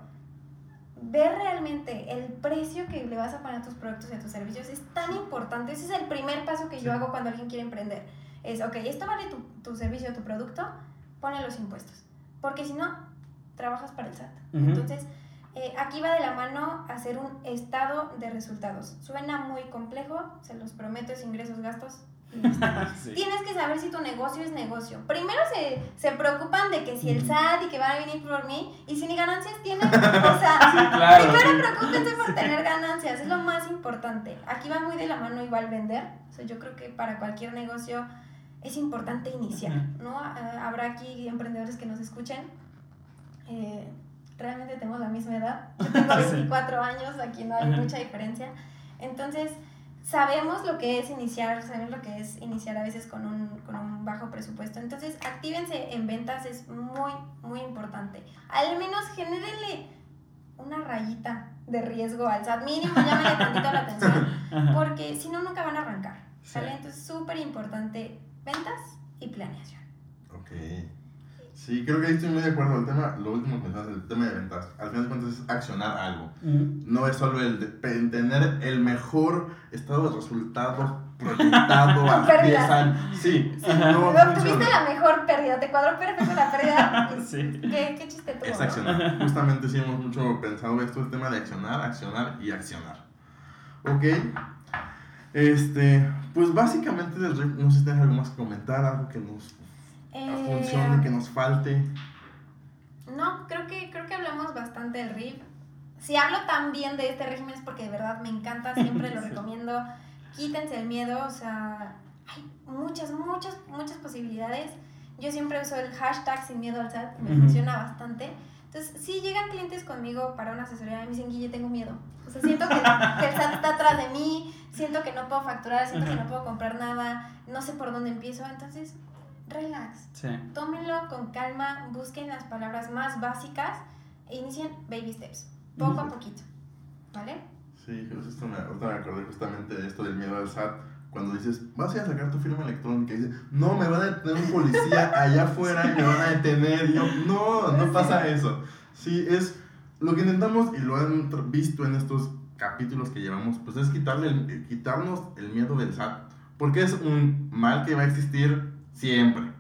ver realmente el precio que le vas a poner a tus productos y a tus servicios es tan importante. Ese es el primer paso que yo Sí. hago cuando alguien quiere emprender. Es, ok, esto vale tu, tu servicio, tu producto, ponle los impuestos. Porque si no, trabajas para el SAT. Entonces, eh, aquí va de la mano hacer un estado de resultados. Suena muy complejo, se los prometo, es ingresos, gastos. Sí. Tienes que saber si tu negocio es negocio. Primero se, se preocupan de que si el SAT y que van a venir por mí, y si ni ganancias tienen, o sea, Sí, claro. primero preocúpense por tener ganancias, es lo más importante. Aquí va muy de la mano igual vender. O sea, yo creo que para cualquier negocio es importante iniciar, ¿no? Ah, habrá aquí emprendedores que nos escuchen. Eh, realmente tenemos la misma edad. Yo tengo 24 años, aquí no hay mucha diferencia. Entonces, sabemos lo que es iniciar, sabemos lo que es iniciar a veces con un, con un bajo presupuesto. Entonces, actívense en ventas, es muy, muy importante. Al menos genérenle una rayita de riesgo al SAT, mínimo llámenle tantito la atención, porque si no, nunca van a arrancar. ¿sale? Entonces, súper importante ventas y planeación. Ok. Sí, creo que ahí estoy muy de acuerdo. El tema, lo último que mencionas, el tema de ventas. Al final de cuentas es accionar algo. No es solo el de tener el mejor estado de resultados proyectado a 10 años. Sí, sí no, Tuviste la mejor pérdida, te cuadró perfecto la pérdida. sí. ¿Qué, ¿Qué, chiste tuvo? Es accionar. Justamente sí hemos mucho pensado esto, el tema de accionar, accionar y accionar. Ok. Este, pues básicamente no sé si tienes algo más que comentar, algo que nos eh, funcione, que nos falte. No, creo que, creo que hablamos bastante del RIF. Si hablo también de este régimen es porque de verdad me encanta, siempre lo recomiendo. Quítense el miedo, o sea, hay muchas, muchas, muchas posibilidades. Yo siempre uso el hashtag sin miedo al SAT, me funciona bastante. Entonces, si llegan clientes conmigo para una asesoría y me dicen, Guille, tengo miedo. O sea, siento que, el SAT está atrás de mí, siento que no puedo facturar, siento que no puedo comprar nada, no sé por dónde empiezo. Entonces, relax. Sí. Tómenlo con calma, busquen las palabras más básicas e inicien baby steps, poco a poquito. ¿Vale? Sí, justo me, me acordé justamente de esto del miedo al SAT. Cuando dices, vas a ir a sacar tu firma electrónica y dices, no, me van a detener un policía allá afuera y me van a detener. Y yo, no, no pasa eso. Sí, es lo que intentamos y lo han visto en estos capítulos que llevamos, pues es quitarle quitarnos el miedo del SAT. Porque es un mal que va a existir Siempre.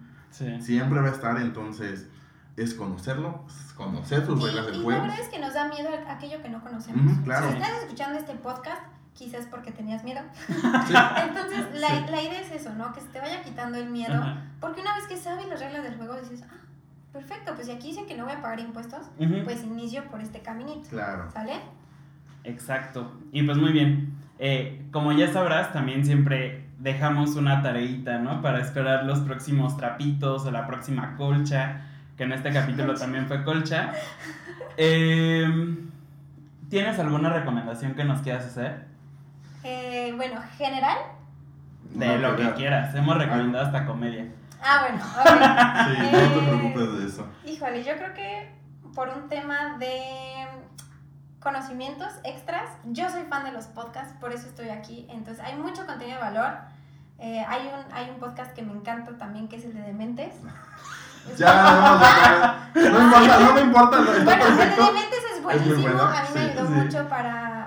Siempre va a estar, entonces, es conocerlo, conocer sus reglas del juego. Y la verdad es que nos da miedo aquello que no conocemos. claro. Si estás escuchando este podcast, quizás porque tenías miedo. entonces, la, la, idea es eso, ¿no? Que se te vaya quitando el miedo. Porque una vez que sabes las reglas del juego, dices, ah, perfecto, pues si aquí dicen que no voy a pagar impuestos, pues inicio por este caminito. Claro. ¿Sale? Exacto. Y pues muy bien. Eh, como ya sabrás, también siempre dejamos una tareita, ¿no? Para esperar los próximos trapitos o la próxima colcha, que en este capítulo también fue colcha. Em, ¿Tienes alguna recomendación que nos quieras hacer? Eh, bueno, general. De lo que quieras. Hemos recomendado hasta comedia. Ah, bueno, sí, no te eh, preocupes de eso. Híjole, yo creo que por un tema de conocimientos extras. Yo soy fan de los podcasts, por eso estoy aquí. Entonces, hay mucho contenido de valor. Eh, hay, un, hay un podcast que me encanta también, que es el de Dementes. ya, no, no, importa, no me importa. Está bueno, el de Dementes es buenísimo. a mí me ayudó mucho para,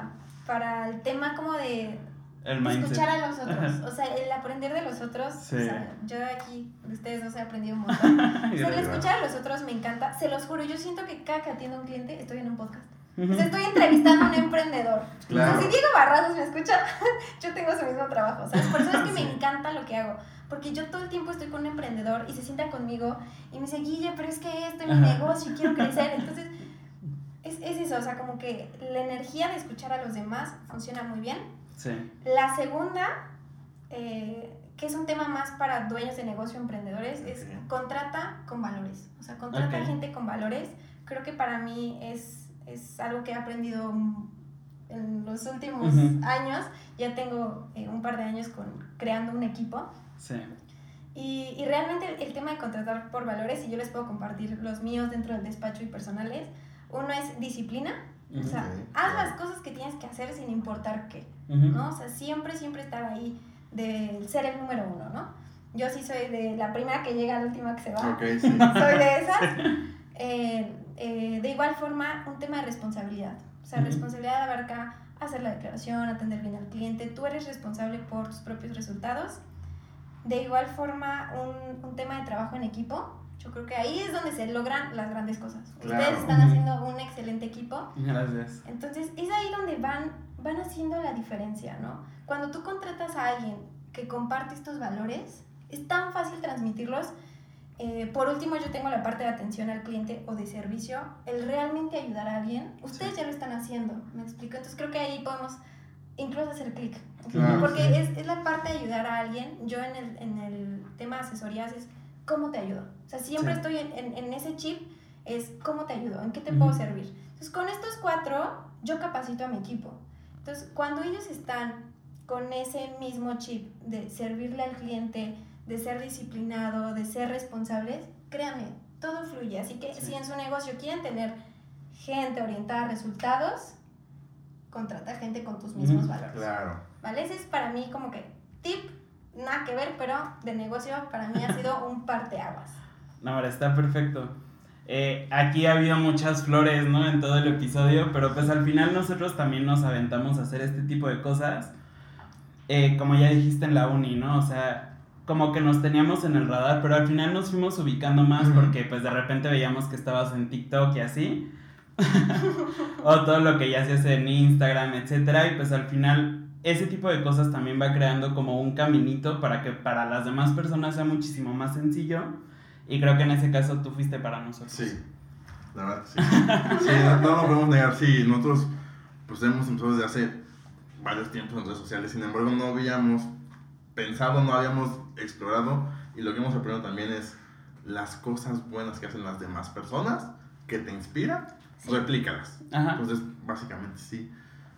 para el tema como de escuchar a los otros. O sea, el aprender de los otros. O sea, yo aquí, de ustedes dos he aprendido un montón. o sea, el escuchar a los otros me encanta. Se los juro, yo siento que cada que atiendo a un cliente estoy en un podcast. O sea, estoy entrevistando a un emprendedor. Claro. O sea, si Diego Barrazos me escucha, yo tengo su mismo trabajo. ¿sabes? Por eso es que me encanta lo que hago. Porque yo todo el tiempo estoy con un emprendedor y se sienta conmigo y me dice, Guille, pero es que esto es mi negocio y quiero crecer. Entonces, es, es, eso, o sea, como que la energía de escuchar a los demás funciona muy bien. Sí. La segunda, eh, que es un tema más para dueños de negocio, emprendedores, es contrata con valores. O sea, contrata gente con valores. Creo que para mí es es algo que he aprendido en los últimos años. Ya tengo eh, un par de años con, creando un equipo. Sí. Y, y, realmente el, tema de contratar por valores, y yo les puedo compartir los míos dentro del despacho y personales, uno es disciplina. O sea, haz las cosas que tienes que hacer sin importar qué, ¿no? O sea, siempre, siempre estar ahí de ser el número uno, ¿no? Yo sí soy de la primera que llega a la última que se va. Okay, sí. Soy de esas. Eh, eh, de igual forma, un tema de responsabilidad. O sea, responsabilidad abarca hacer la declaración, atender bien al cliente. Tú eres responsable por tus propios resultados. De igual forma, un, un tema de trabajo en equipo. Yo creo que ahí es donde se logran las grandes cosas. Ustedes están haciendo un excelente equipo. Gracias. Entonces, es ahí donde van, van haciendo la diferencia, ¿no? Cuando tú contratas a alguien que comparte estos valores, es tan fácil transmitirlos eh, por último, yo tengo la parte de atención al cliente o de servicio. El realmente ayudar a alguien, ustedes ya lo están haciendo, ¿me explico? Entonces creo que ahí podemos incluso hacer clic. porque es, es, la parte de ayudar a alguien. Yo en el, en el tema de asesorías es cómo te ayudo. O sea, siempre estoy en, en, ese chip es cómo te ayudo, en qué te puedo servir. Entonces, con estos cuatro, yo capacito a mi equipo. Entonces, cuando ellos están con ese mismo chip de servirle al cliente, de ser disciplinado, de ser responsables, créanme, todo fluye. Así que Sí. si en su negocio quieren tener gente orientada a resultados, contrata gente con tus mismos Ujú, valores. Claro. ¿Vale? Ese es para mí como que tip, nada que ver, pero de negocio para mí ha sido un parteaguas. No, ahora está perfecto. Eh, aquí ha habido muchas flores, ¿no? En todo el episodio, pero pues al final nosotros también nos aventamos a hacer este tipo de cosas. Eh, como ya dijiste en la uni, ¿no? O sea, como que nos teníamos en el radar, pero al final nos fuimos ubicando más porque pues de repente veíamos que estabas en TikTok y así. o todo lo que ya se hace en Instagram, etcétera, y pues al final ese tipo de cosas también va creando como un caminito para que para las demás personas sea muchísimo más sencillo. Y creo que en ese caso tú fuiste para nosotros. Sí, la verdad sí. Sí, no, no lo podemos negar. Sí, nosotros pues hemos empezado desde hace varios tiempos en redes sociales. Sin embargo, no habíamos pensado, no habíamos explorado. Y lo que hemos aprendido también es las cosas buenas que hacen las demás personas que te inspiran, Sí. replícalas. Ajá. Entonces, básicamente sí.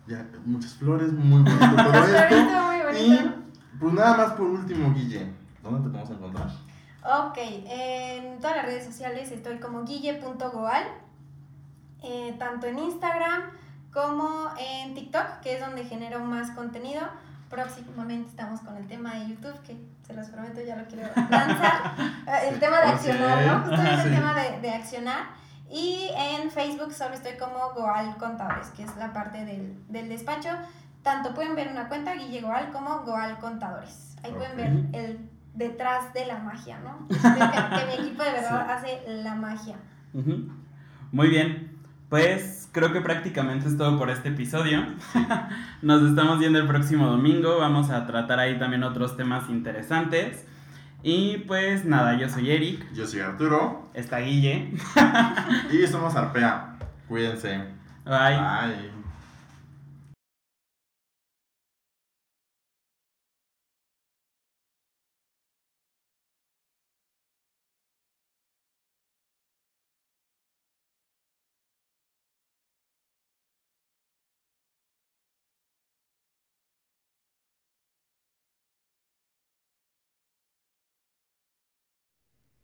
Ya, muchas flores, muy bonito todo esto. muy Y bonito. pues nada más por último, Guille. ¿Dónde te podemos encontrar? Ok, en todas las redes sociales estoy como guille.goal, eh, tanto en Instagram como en TikTok, que es donde genero más contenido. Próximamente estamos con el tema de YouTube, que se los prometo, ya lo quiero lanzar. El tema de accionar, ¿no? Justo el tema de, de accionar. Y en Facebook solo estoy como Goal Contadores, que es la parte del, del despacho. Tanto pueden ver una cuenta Guille Goal como Goal Contadores. Ahí pueden ver el detrás de la magia, ¿no? Que, que mi equipo de verdad hace la magia. Muy bien. Pues creo que prácticamente es todo por este episodio. Nos estamos viendo el próximo domingo. Vamos a tratar ahí también otros temas interesantes. Y pues nada, yo soy Eric. Yo soy Arturo. Está Guille. Y somos Arpea. Cuídense. Bye. Bye.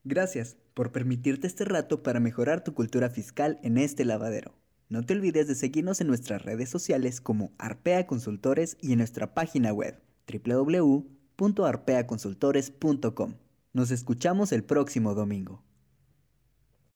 Gracias por permitirte este rato para mejorar tu cultura fiscal en este lavadero. No te olvides de seguirnos en nuestras redes sociales como Arpea Consultores y en nuestra página web www.arpeaconsultores.com. Nos escuchamos el próximo domingo.